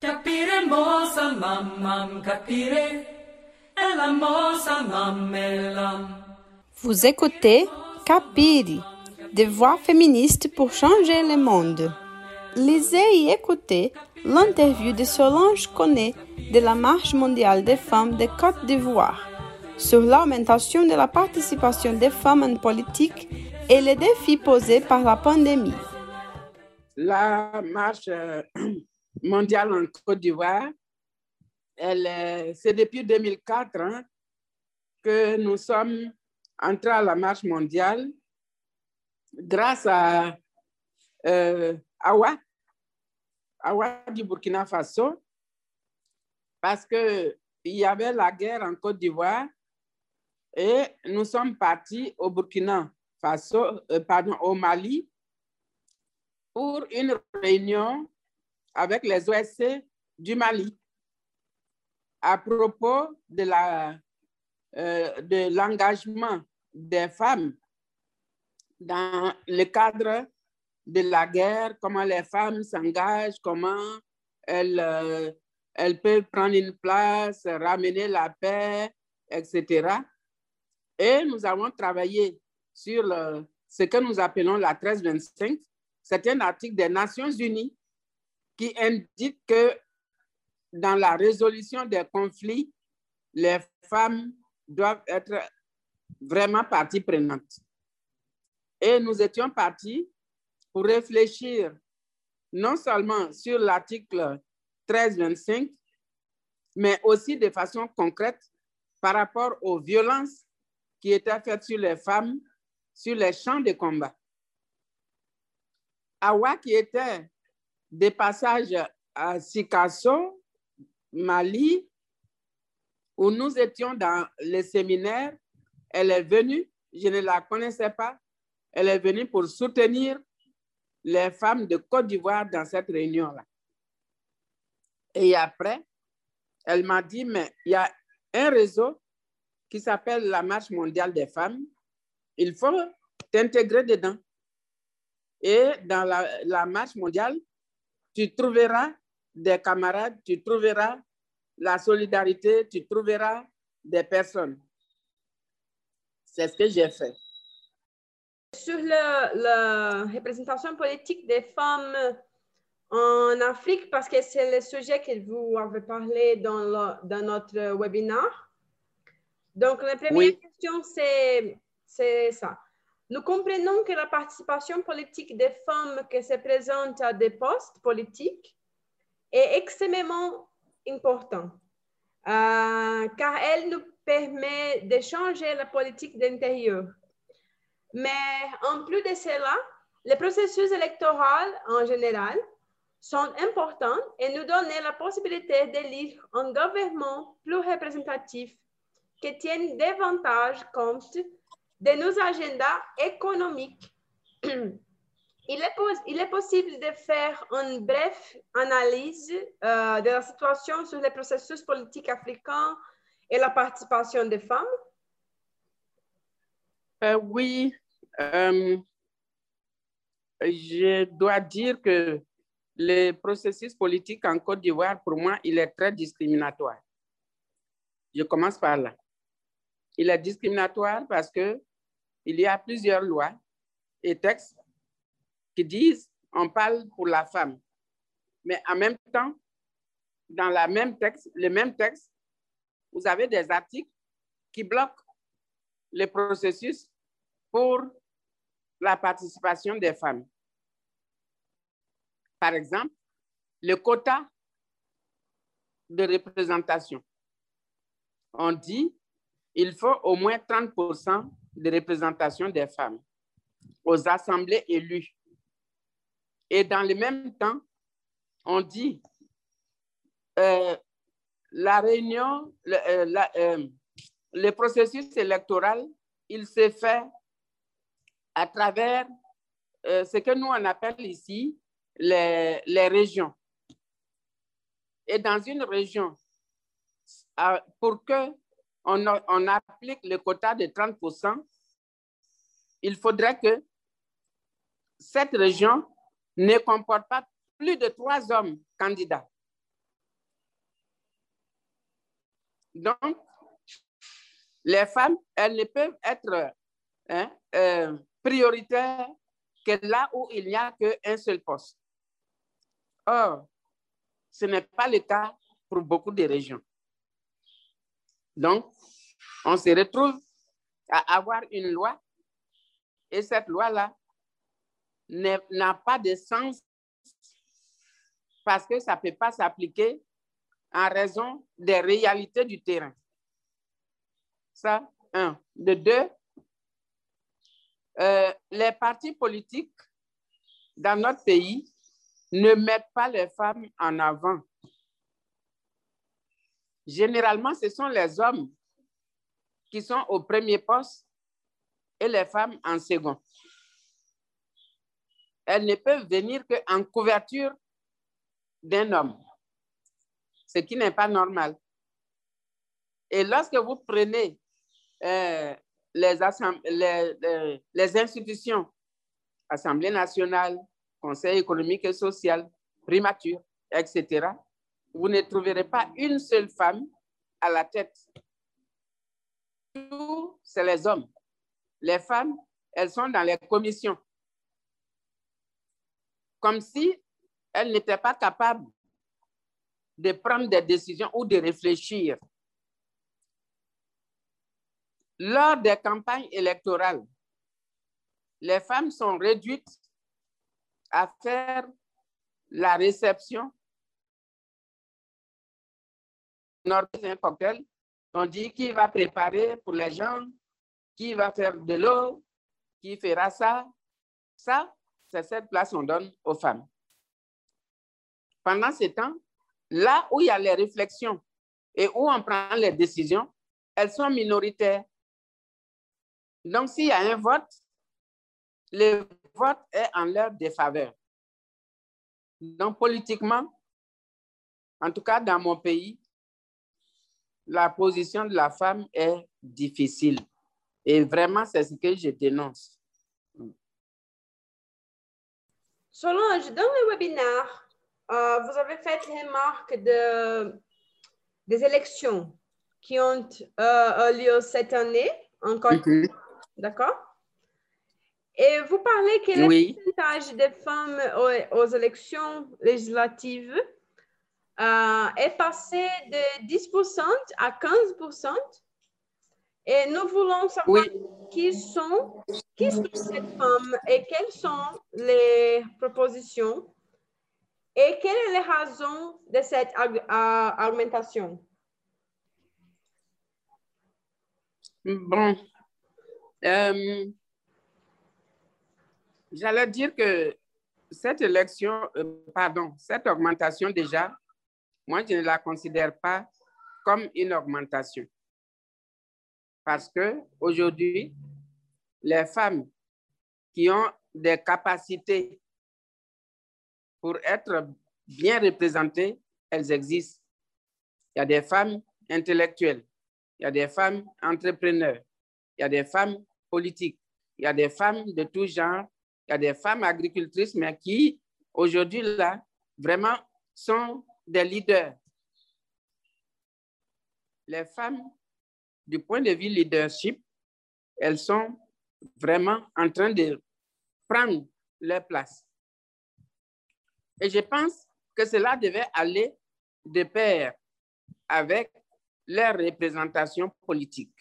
Capire capire e la mamelam. Vous écoutez Capiri, des voix féministes pour changer le monde. Lisez et écoutez l'interview de Solange Connet de la Marche mondiale des femmes de Côte d'Ivoire sur l'augmentation de la participation des femmes en politique et les défis posés par la pandémie. La marche euh, mondiale en Côte d'Ivoire, elle, c'est depuis 2004 hein, que nous sommes entrés à la marche mondiale grâce à euh, Awa, Awa du Burkina Faso, parce qu'il y avait la guerre en Côte d'Ivoire et nous sommes partis au Burkina Faso, euh, pardon, au Mali, pour une réunion avec les OSC du Mali à propos de la, euh, de l'engagement des femmes dans le cadre de la guerre, comment les femmes s'engagent, comment elles, euh, elles peuvent prendre une place, ramener la paix, etc. Et nous avons travaillé sur ce que nous appelons la 1325. C'est un article des Nations Unies qui indique que dans la résolution des conflits, les femmes doivent être vraiment partie prenante. Et nous étions partis pour réfléchir non seulement sur l'article 1325, mais aussi de façon concrète par rapport aux violences qui étaient faites sur les femmes sur les champs de combat. Awa, qui était des passages à Sikasso, Mali, où nous étions dans le séminaire, elle est venue, je ne la connaissais pas, elle est venue pour soutenir les femmes de Côte d'Ivoire dans cette réunion-là. Et après, elle m'a dit, mais il y a un réseau qui s'appelle la Marche mondiale des femmes. Il faut t'intégrer dedans. Et dans la, la marche mondiale, tu trouveras des camarades, tu trouveras la solidarité, tu trouveras des personnes. C'est ce que j'ai fait. Sur le- la représentation politique des femmes en Afrique, parce que c'est le sujet que vous avez parlé dans, le- dans notre webinaire. Donc, la première Oui. question, c'est c'est ça. Nous comprenons que la participation politique des femmes qui se présentent à des postes politiques est extrêmement importante, euh, car elle nous permet de changer la politique d'intérieur. Mais en plus de cela, les processus électoraux en général sont importants et nous donnent la possibilité d'élire un gouvernement plus représentatif qui tienne davantage compte de nos agendas économiques. Il est, possible de faire une brève analyse euh, de la situation sur les processus politiques africains et la participation des femmes. Euh, oui, euh, je dois dire que le processus politique en Côte d'Ivoire, pour moi, il est très discriminatoire. Je commence par là. Il est discriminatoire parce que il y a plusieurs lois et textes qui disent on parle pour la femme. Mais en même temps, dans la même texte, le même texte, vous avez des articles qui bloquent le processus pour la participation des femmes. Par exemple, le quota de représentation. On dit il faut au moins 30% de représentation des femmes aux assemblées élues. Et dans le même temps, on dit euh, la réunion, le, euh, euh, le processus électoral, il se fait à travers euh, ce que nous on appelle ici les, les régions. Et dans une région, pour que on, applique le quota de 30 il faudrait que cette région ne comporte pas plus de trois hommes candidats. Donc, les femmes, elles ne peuvent être hein, euh, prioritaires que là où il n'y a qu'un seul poste. Or, ce n'est pas le cas pour beaucoup de régions. Donc, on se retrouve à avoir une loi et cette loi-là n'a pas de sens parce que ça ne peut pas s'appliquer en raison des réalités du terrain. Ça, un. De deux, euh, les partis politiques dans notre pays ne mettent pas les femmes en avant. Généralement, ce sont les hommes qui sont au premier poste et les femmes en second. Elles ne peuvent venir qu'en couverture d'un homme, ce qui n'est pas normal. Et lorsque vous prenez euh, les, les, institutions, Assemblée nationale, Conseil économique et social, primature, etc., vous ne trouverez pas une seule femme à la tête. Tout, c'est les hommes. Les femmes, elles sont dans les commissions. Comme si elles n'étaient pas capables de prendre des décisions ou de réfléchir. Lors des campagnes électorales, les femmes sont réduites à faire la réception un cocktail. On dit qui va préparer pour les gens, qui va faire de l'eau, qui fera ça. Ça, c'est cette place qu'on donne aux femmes. Pendant ce temps, là où il y a les réflexions et où on prend les décisions, elles sont minoritaires. Donc, s'il y a un vote, le vote est en leur défaveur. Donc, politiquement, en tout cas dans mon pays, la position de la femme est difficile. Et vraiment, c'est ce que je dénonce. Solange, dans le webinaire, euh, vous avez fait remarque de, des élections qui ont euh, lieu cette année, encore. D'accord? Et vous parlez que le pourcentage des femmes aux, élections législatives euh, est passé de 10% à 15%. Et nous voulons savoir qui sont, qui sont ces femmes et quelles sont les propositions et quelle est la raison de cette augmentation? Bon, euh, j'allais dire que cette élection, euh, pardon, cette augmentation déjà, moi, je ne la considère pas comme une augmentation. Parce que aujourd'hui, les femmes qui ont des capacités pour être bien représentées, elles existent. Il y a des femmes intellectuelles, il y a des femmes entrepreneurs, il y a des femmes politiques, il y a des femmes de tout genre, il y a des femmes agricultrices, mais qui aujourd'hui là vraiment sont des leaders. Les femmes, du point de vue leadership, elles sont vraiment en train de prendre leur place. Et je pense que cela devait aller de pair avec leur représentation politique.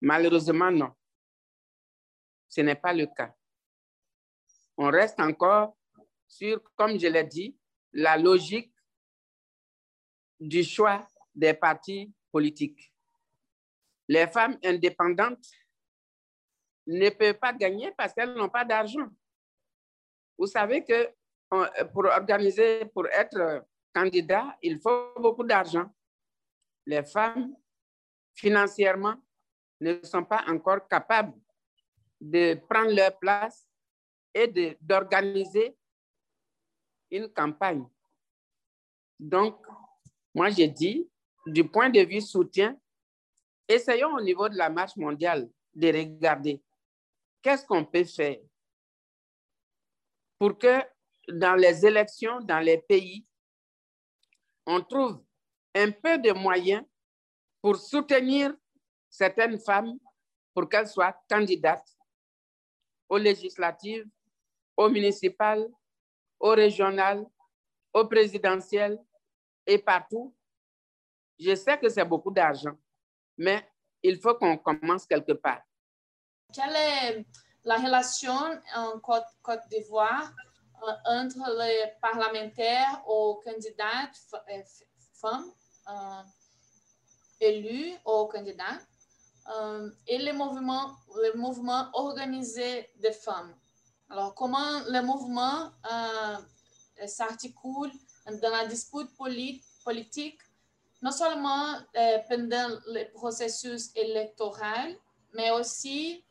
Malheureusement, non. Ce n'est pas le cas. On reste encore sur, comme je l'ai dit, la logique du choix des partis politiques. Les femmes indépendantes ne peuvent pas gagner parce qu'elles n'ont pas d'argent. Vous savez que pour organiser, pour être candidat, il faut beaucoup d'argent. Les femmes, financièrement, ne sont pas encore capables de prendre leur place et d'organiser une campagne. Donc, moi, j'ai dit, du point de vue soutien, essayons au niveau de la marche mondiale de regarder qu'est-ce qu'on peut faire pour que dans les élections, dans les pays, on trouve un peu de moyens pour soutenir certaines femmes pour qu'elles soient candidates aux législatives, aux municipales, aux régionales, aux présidentielles et partout. Je sais que c'est beaucoup d'argent, mais il faut qu'on commence quelque part. Quelle est la relation en Côte, d'Ivoire euh, entre les parlementaires ou candidats euh, femmes euh, élus ou candidats et les mouvements, les mouvements organisés des femmes? Alors, comment le mouvement euh, s'articule dans la dispute politique, non seulement euh, pendant le processus électoral, mais aussi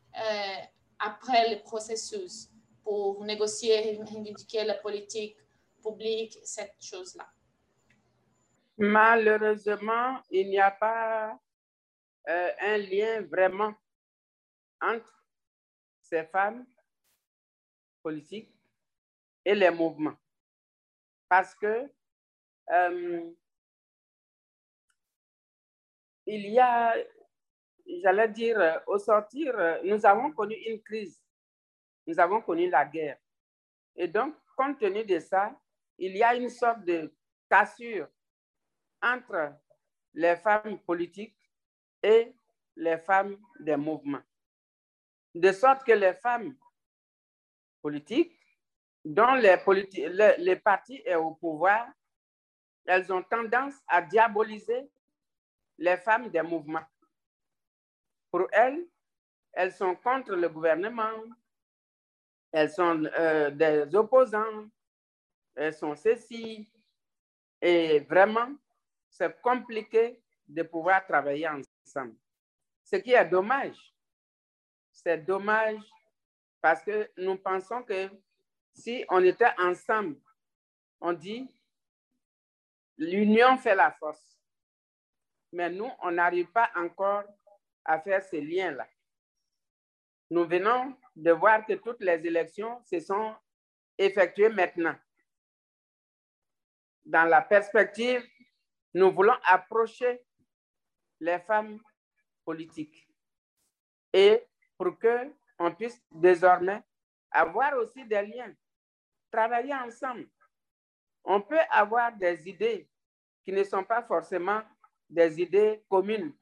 après le processus pour négocier et la politique publique, cette chose-là. Malheureusement, il n'y a pas euh, un lien vraiment entre ces femmes politiques et les mouvements. Parce que euh, il y a, j'allais dire, au sortir, nous avons connu une crise. Nous avons connu la guerre. Et donc, compte tenu de ça, il y a une sorte de cassure entre les femmes politiques et les femmes des mouvements. De sorte que les femmes politiques, dont les, les, partis est au pouvoir, elles ont tendance à diaboliser les femmes des mouvements. Pour elles, elles sont contre le gouvernement, elles sont euh, des opposants, elles sont ceci. Et vraiment, c'est compliqué de pouvoir travailler ensemble. Ce qui est dommage. C'est dommage parce que nous pensons que si on était ensemble, on dit l'union fait la force. Mais nous, on n'arrive pas encore à faire ce lien-là. Nous venons de voir que toutes les élections se sont effectuées maintenant. Dans la perspective nous voulons approcher les femmes politiques et pour que on puisse désormais avoir aussi des liens, travailler ensemble. On peut avoir des idées qui ne sont pas forcément des idées communes,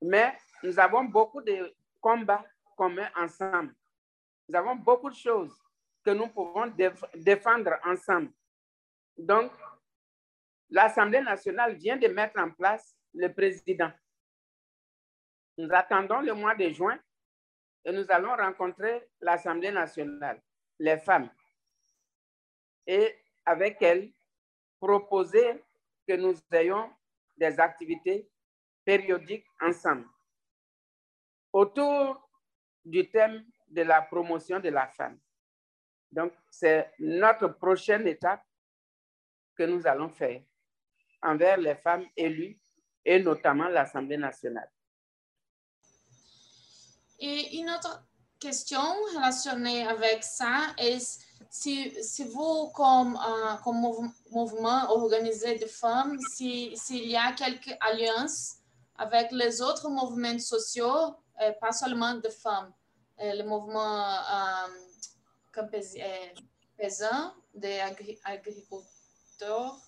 mais nous avons beaucoup de combats communs ensemble. Nous avons beaucoup de choses que nous pouvons défendre ensemble. Donc, l'Assemblée nationale vient de mettre en place le président. Nous attendons le mois de juin et nous allons rencontrer l'Assemblée nationale, les femmes, et avec elles, proposer que nous ayons des activités périodiques ensemble autour du thème de la promotion de la femme. Donc, c'est notre prochaine étape que nous allons faire envers les femmes élues et notamment l'Assemblée nationale. Et une autre question relationnée avec ça est si, si vous, comme, euh, comme mouvement organisé de femmes, s'il y a quelques alliances avec les autres mouvements sociaux, euh, pas seulement de femmes, euh, le mouvement paysan, des agriculteurs,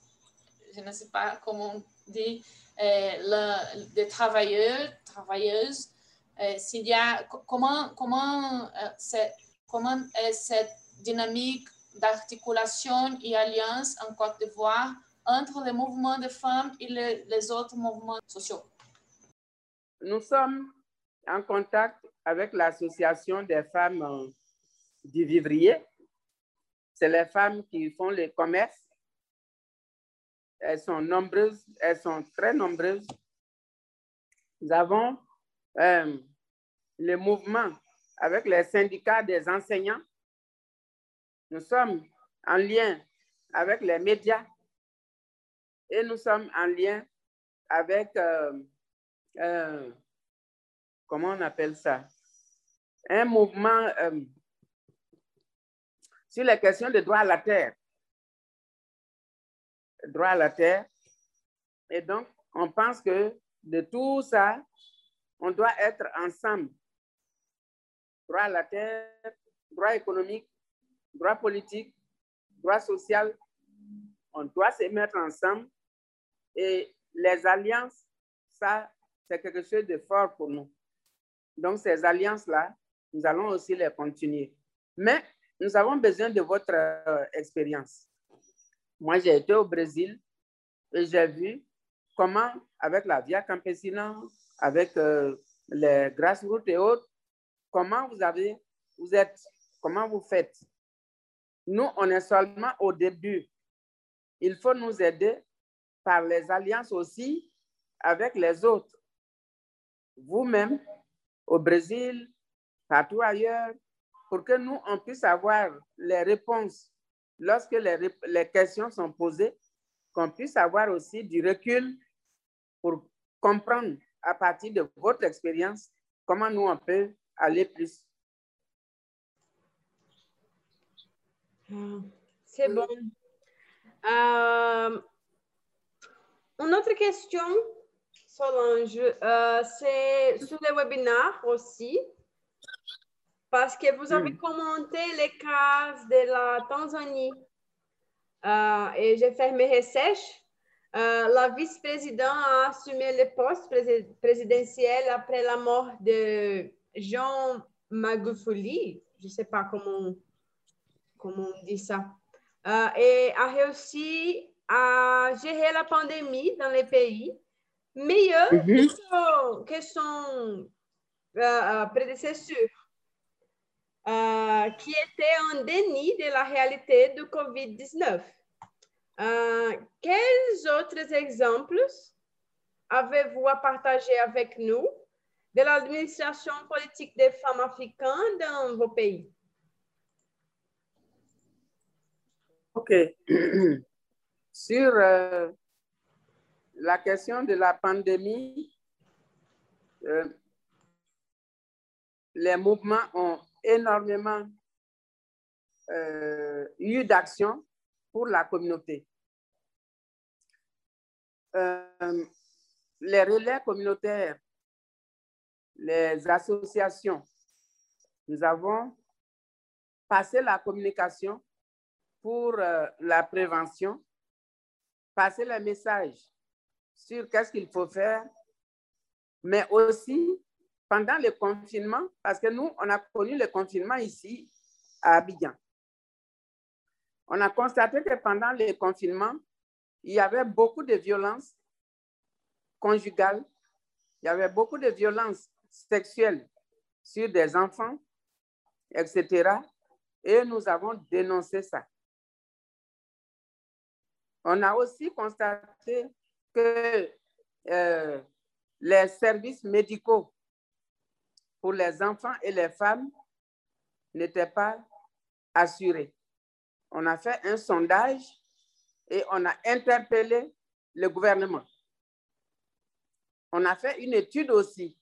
je ne sais pas comment on dit, des travailleurs, travailleuses, comment, euh, comment cette dynamique d'articulation et alliance en Côte d'Ivoire entre les mouvements de femmes et les, autres mouvements sociaux? Nous sommes en contact avec l'association des femmes du vivrier. C'est les femmes qui font le commerce elles sont nombreuses, elles sont très nombreuses. Nous avons euh, le mouvement avec les syndicats des enseignants. Nous sommes en lien avec les médias et nous sommes en lien avec, euh, euh, comment on appelle ça, un mouvement sur les questions de droit à la terre droit à la terre. Et donc, on pense que de tout ça, on doit être ensemble. Droit à la terre, droit économique, droit politique, droit social. On doit se mettre ensemble. Et les alliances, ça, c'est quelque chose de fort pour nous. Donc, ces alliances-là, nous allons aussi les continuer. Mais nous avons besoin de votre euh, expérience. Moi, j'ai été au Brésil et j'ai vu comment, avec la Via Campesina, avec euh, les grassroots et autres, comment vous avez, vous êtes, comment vous faites? Nous, on est seulement au début. Il faut nous aider par les alliances aussi avec les autres. Vous-même, au Brésil, partout ailleurs, pour que nous, on puisse avoir les réponses lorsque les, les questions sont posées, qu'on puisse avoir aussi du recul pour comprendre à partir de votre expérience comment nous, on peut aller plus? Ah, c'est bon. Euh, une autre question, Solange, euh, c'est sur le webinaire aussi parce que vous avez commenté les cas de la Tanzanie. Euh, et j'ai fait mes recherches. Euh, la vice-présidente a assumé le poste présidentiel après la mort de Jean Magufuli. Je ne sais pas comment, comment on dit ça. Euh, et a réussi à gérer la pandémie dans les pays mieux mm-hmm. que son, prédécesseur. Euh, qui était en déni de la réalité du COVID-19. Euh, quels autres exemples avez-vous à partager avec nous de l'administration politique des femmes africaines dans vos pays? OK. Sur euh, la question de la pandémie, les mouvements ont énormément euh, eu d'action pour la communauté. Euh, les relais communautaires, les associations, nous avons passé la communication pour euh, la prévention, passer le message sur qu'est-ce qu'il faut faire, mais aussi pendant le confinement, parce que nous, on a connu le confinement ici à Abidjan. On a constaté que pendant le confinement, il y avait beaucoup de violences conjugales, il y avait beaucoup de violences sexuelles sur des enfants, etc. Et nous avons dénoncé ça. On a aussi constaté que euh, les services médicaux pour les enfants et les femmes n'était pas assuré. On a fait un sondage et on a interpellé le gouvernement. On a fait une étude aussi,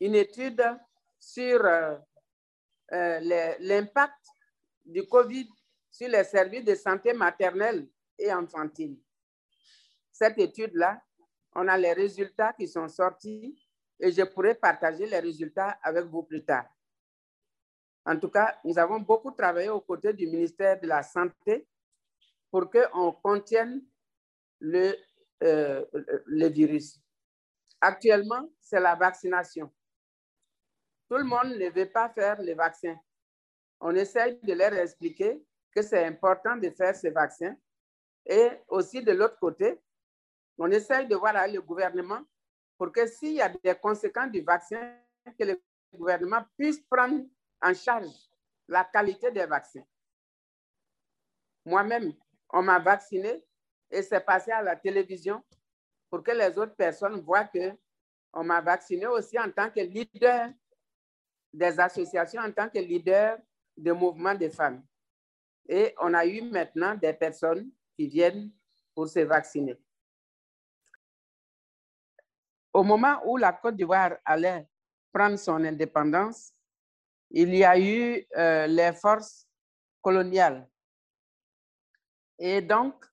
une étude sur euh, euh, l'impact du COVID sur les services de santé maternelle et infantile. Cette étude-là, on a les résultats qui sont sortis et je pourrai partager les résultats avec vous plus tard. En tout cas, nous avons beaucoup travaillé aux côtés du ministère de la Santé pour qu'on contienne le, euh, le virus. Actuellement, c'est la vaccination. Tout le monde ne veut pas faire le vaccin. On essaye de leur expliquer que c'est important de faire ce vaccin. Et aussi de l'autre côté, on essaye de voir le gouvernement pour que s'il y a des conséquences du vaccin, que le gouvernement puisse prendre en charge la qualité des vaccins. Moi-même, on m'a vacciné et c'est passé à la télévision pour que les autres personnes voient que on m'a vacciné aussi en tant que leader des associations, en tant que leader de mouvements de femmes. Et on a eu maintenant des personnes qui viennent pour se vacciner. Au moment où la Côte d'Ivoire allait prendre son indépendance, il y a eu euh, les forces coloniales. Et donc,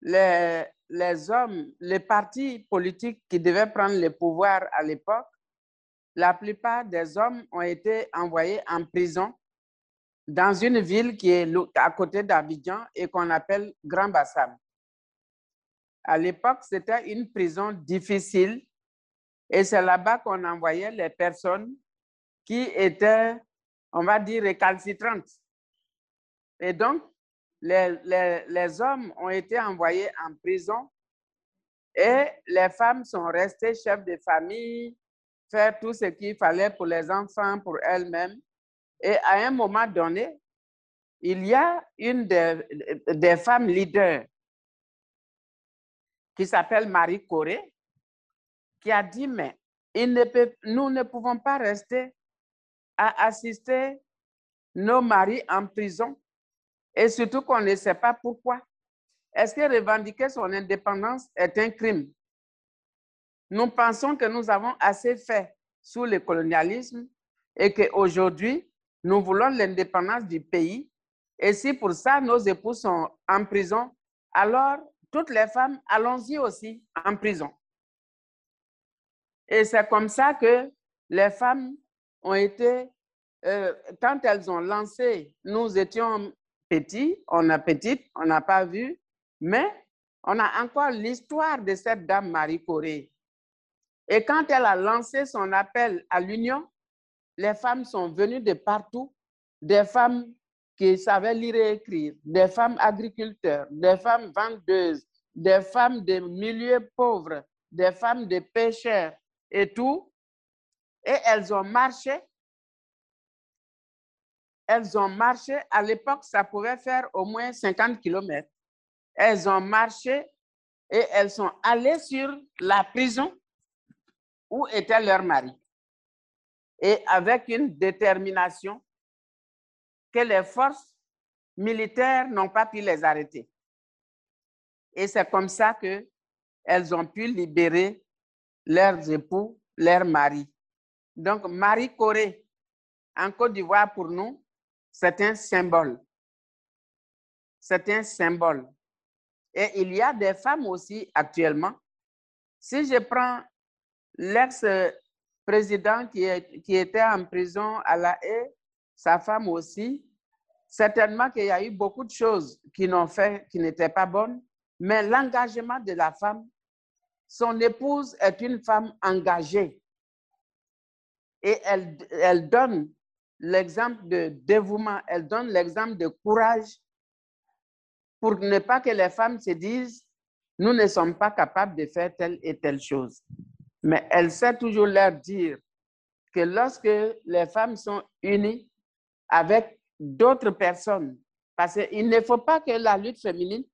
les, les hommes, les partis politiques qui devaient prendre le pouvoir à l'époque, la plupart des hommes ont été envoyés en prison dans une ville qui est à côté d'Abidjan et qu'on appelle Grand Bassam. À l'époque, c'était une prison difficile et c'est là-bas qu'on envoyait les personnes qui étaient, on va dire, récalcitrantes. Et donc, les, les, les hommes ont été envoyés en prison et les femmes sont restées chefs de famille, faire tout ce qu'il fallait pour les enfants, pour elles-mêmes. Et à un moment donné, il y a une des, des femmes leaders qui s'appelle Marie Corée, qui a dit, mais il ne peut, nous ne pouvons pas rester à assister nos maris en prison et surtout qu'on ne sait pas pourquoi. Est-ce que revendiquer son indépendance est un crime? Nous pensons que nous avons assez fait sous le colonialisme et qu'aujourd'hui, nous voulons l'indépendance du pays. Et si pour ça, nos époux sont en prison, alors toutes les femmes, allons-y aussi en prison. Et c'est comme ça que les femmes ont été, euh, quand elles ont lancé, nous étions petits, on a petite, on n'a pas vu, mais on a encore l'histoire de cette dame Marie Corée. Et quand elle a lancé son appel à l'union, les femmes sont venues de partout, des femmes qui savaient lire et écrire, des femmes agriculteurs, des femmes vendeuses, des femmes de milieux pauvres, des femmes de pêcheurs et tout. Et elles ont marché. Elles ont marché. À l'époque, ça pouvait faire au moins 50 kilomètres. Elles ont marché et elles sont allées sur la prison où était leur mari. Et avec une détermination que les forces militaires n'ont pas pu les arrêter. Et c'est comme ça que elles ont pu libérer leurs époux, leurs maris. Donc, Marie Corée, en Côte d'Ivoire, pour nous, c'est un symbole. C'est un symbole. Et il y a des femmes aussi actuellement. Si je prends l'ex-président qui, qui était en prison à La Haye, sa femme aussi, certainement qu'il y a eu beaucoup de choses qui n'ont fait, qui n'étaient pas bonnes, mais l'engagement de la femme, son épouse est une femme engagée et elle, donne l'exemple de dévouement, elle donne l'exemple de courage pour ne pas que les femmes se disent, nous ne sommes pas capables de faire telle et telle chose. Mais elle sait toujours leur dire que lorsque les femmes sont unies avec d'autres personnes, parce qu'il ne faut pas que la lutte féminine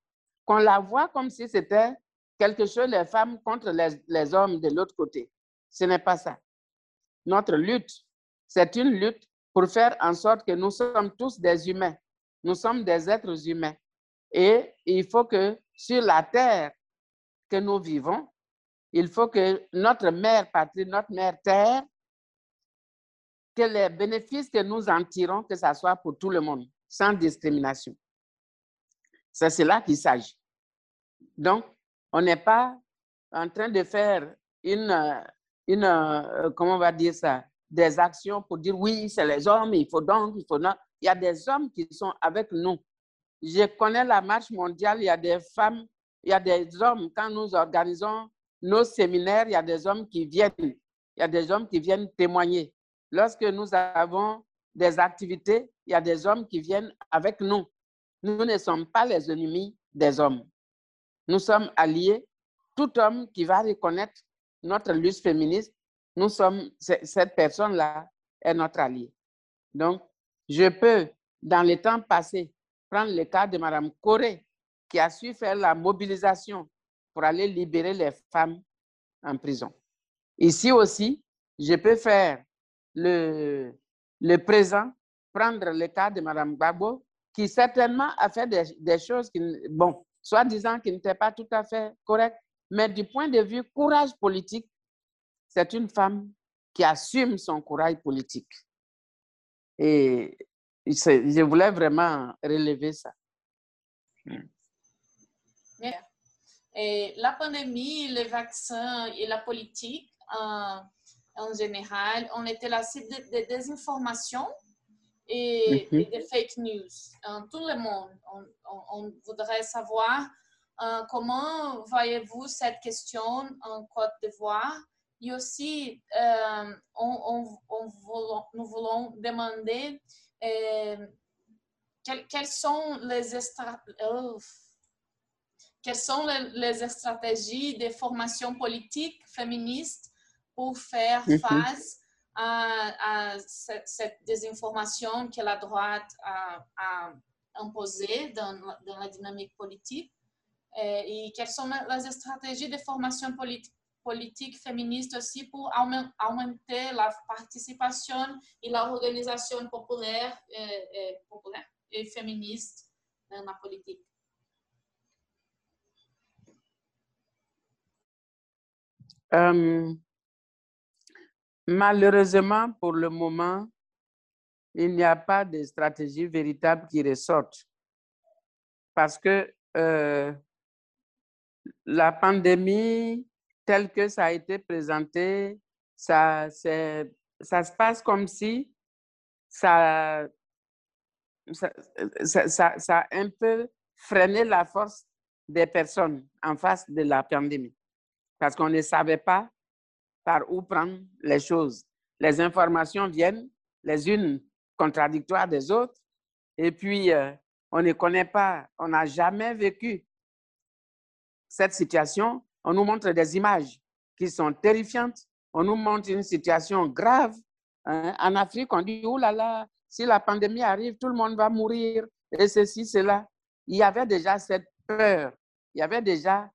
qu'on la voit comme si c'était quelque chose, les femmes contre les hommes de l'autre côté. Ce n'est pas ça. Notre lutte, c'est une lutte pour faire en sorte que nous sommes tous des humains. Nous sommes des êtres humains. Et il faut que sur la terre que nous vivons, il faut que notre mère patrie, notre mère terre, que les bénéfices que nous en tirons, que ce soit pour tout le monde, sans discrimination. C'est cela qu'il s'agit. Donc, on n'est pas en train de faire une, euh, une euh, comment on va dire ça, des actions pour dire oui, c'est les hommes, il faut donc, il faut non. Il y a des hommes qui sont avec nous. Je connais la marche mondiale, il y a des femmes, il y a des hommes, quand nous organisons nos séminaires, il y a des hommes qui viennent, il y a des hommes qui viennent témoigner. Lorsque nous avons des activités, il y a des hommes qui viennent avec nous. Nous ne sommes pas les ennemis des hommes. Nous sommes alliés. Tout homme qui va reconnaître notre lutte féministe, nous sommes, cette personne-là est notre allié. Donc, je peux, dans les temps passés, prendre le cas de Mme Corée, qui a su faire la mobilisation pour aller libérer les femmes en prison. Ici aussi, je peux faire le, le présent, prendre le cas de Mme Gbagbo, qui certainement a fait des, des choses qui, bon, soit disant qu'il n'était pas tout à fait correct, mais du point de vue courage politique, c'est une femme qui assume son courage politique. Et je voulais vraiment relever ça. Et la pandémie, les vaccins et la politique en, en général, on était la cible de, de désinformation et, Mhm. et des fake news en tout le monde. On, on- on voudrait savoir euh, comment voyez-vous cette question en Côte d'Ivoire? Et aussi euh, on- on- on voulons- nous voulons demander euh, quelles, quelles sont les quelles sont les, les stratégies de formation politique féministe pour faire Mhm. face à, à cette, cette désinformation que la droite a, a imposée dans, la- dans la dynamique politique? Et quelles sont les stratégies de formation politique politique féministe aussi pour augmenter la participation et l'organisation populaire, euh, populaire et féministe dans la politique. Euh, malheureusement, pour le moment, il n'y a pas de stratégie véritable qui ressorte. Parce que euh, la pandémie, telle que ça a été présenté, ça, se passe comme si ça a un peu freiné la force des personnes en face de la pandémie. Parce qu'on ne savait pas par où prendre les choses. Les informations viennent, les unes contradictoires des autres, et puis euh, on ne connaît pas, on n'a jamais vécu cette situation. On nous montre des images qui sont terrifiantes, on nous montre une situation grave. hein. En Afrique, on dit, oh là là, si la pandémie arrive, tout le monde va mourir, et ceci, cela. Il y avait déjà cette peur, il y avait déjà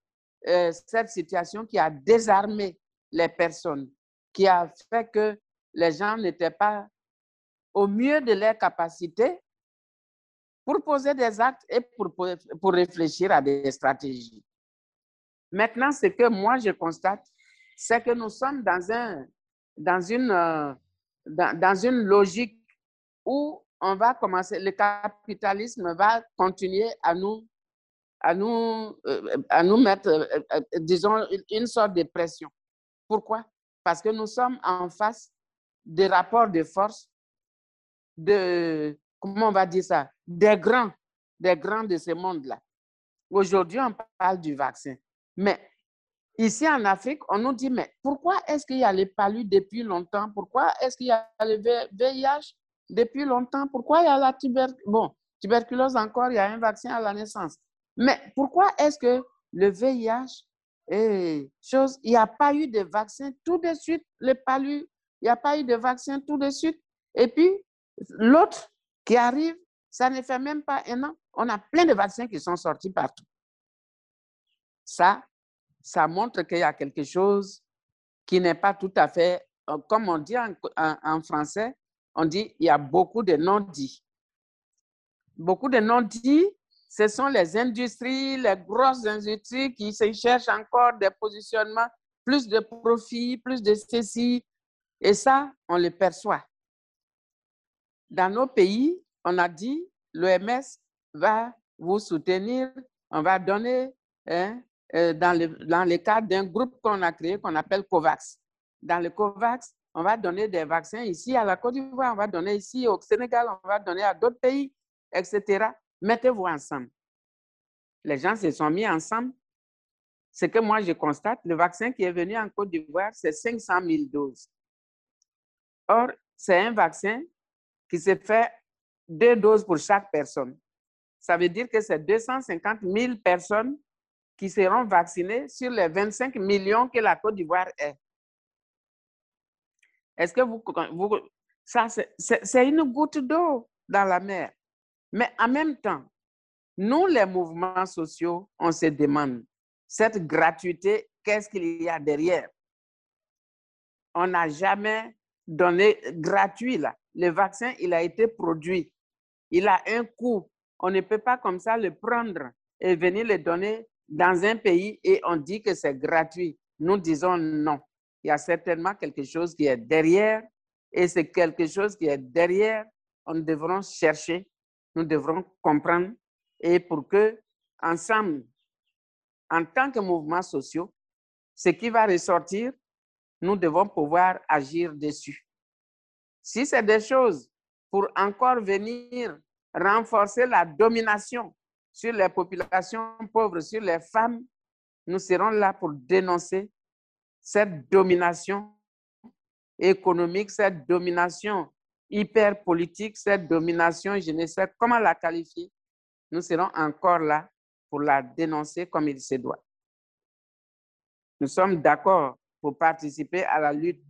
euh, cette situation qui a désarmé les personnes, qui a fait que les gens n'étaient pas au mieux de leurs capacités pour poser des actes et pour, pour, réfléchir à des stratégies. Maintenant, ce que moi je constate, c'est que nous sommes dans, un, dans, une, euh, dans, une logique où on va commencer, le capitalisme va continuer à nous, à nous, euh, à nous mettre, euh, disons, une sorte de pression. Pourquoi? Parce que nous sommes en face des rapports de force, de, comment on va dire ça, des grands, des grands de ce monde-là. Aujourd'hui, on parle du vaccin. Mais ici en Afrique, on nous dit, mais pourquoi est-ce qu'il y a les palus depuis longtemps? Pourquoi est-ce qu'il y a le VIH depuis longtemps? Pourquoi il y a la tuberculose? Bon, tuberculose encore, il y a un vaccin à la naissance. Mais pourquoi est-ce que le VIH et chose, il n'y a pas eu de vaccin tout de suite, le palu, il n'y a pas eu de vaccin tout de suite. Et puis, l'autre qui arrive, ça ne fait même pas un an, on a plein de vaccins qui sont sortis partout. Ça, ça montre qu'il y a quelque chose qui n'est pas tout à fait, euh, comme on dit en, français, on dit il y a beaucoup de non-dits. Beaucoup de non-dits, ce sont les industries, les grosses industries qui se cherchent encore des positionnements, plus de profit, plus de ceci. Et ça, on le perçoit. Dans nos pays, on a dit, l'OMS va vous soutenir, on va donner, hein, euh, dans, le, dans le cadre d'un groupe qu'on a créé, qu'on appelle COVAX. Dans le COVAX, on va donner des vaccins ici à la Côte d'Ivoire, on va donner ici au Sénégal, on va donner à d'autres pays, etc. Mettez-vous ensemble. Les gens se sont mis ensemble. Ce que moi je constate, le vaccin qui est venu en Côte d'Ivoire, c'est 500 000 doses. Or, c'est un vaccin qui se fait deux doses pour chaque personne. Ça veut dire que c'est 250 000 personnes qui seront vaccinées sur les 25 millions que la Côte d'Ivoire est. Est-ce que vous, vous ça, c'est une goutte d'eau dans la mer. Mais en même temps, nous, les mouvements sociaux, on se demande, cette gratuité, qu'est-ce qu'il y a derrière? On n'a jamais donné gratuit, là. Le vaccin, il a été produit. Il a un coût. On ne peut pas comme ça le prendre et venir le donner dans un pays et on dit que c'est gratuit. Nous disons non. Il y a certainement quelque chose qui est derrière et c'est quelque chose qui est derrière. On devront chercher, nous devrons comprendre et pour que ensemble, en tant que mouvements sociaux, ce qui va ressortir, nous devons pouvoir agir dessus. Si c'est des choses pour encore venir renforcer la domination sur les populations pauvres, sur les femmes, nous serons là pour dénoncer cette domination économique, cette domination hyper politique, cette domination, je ne sais comment la qualifier. Nous serons encore là pour la dénoncer comme il se doit. Nous sommes d'accord pour participer à la lutte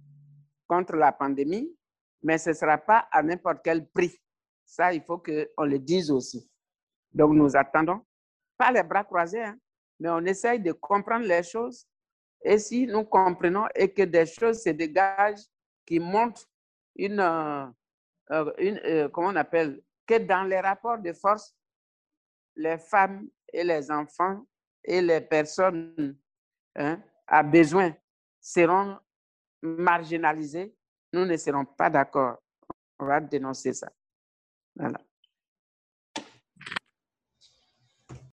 contre la pandémie, mais ce ne sera pas à n'importe quel prix. Ça, il faut qu'on le dise aussi. Donc, nous attendons, pas les bras croisés, hein, mais on essaye de comprendre les choses. Et si nous comprenons et que des choses se dégagent qui montrent une, euh, euh, euh, comment on appelle, que dans les rapports de force, les femmes et les enfants et les personnes hein, à besoin seront marginalisés, nous ne serons pas d'accord. On va dénoncer ça. Voilà.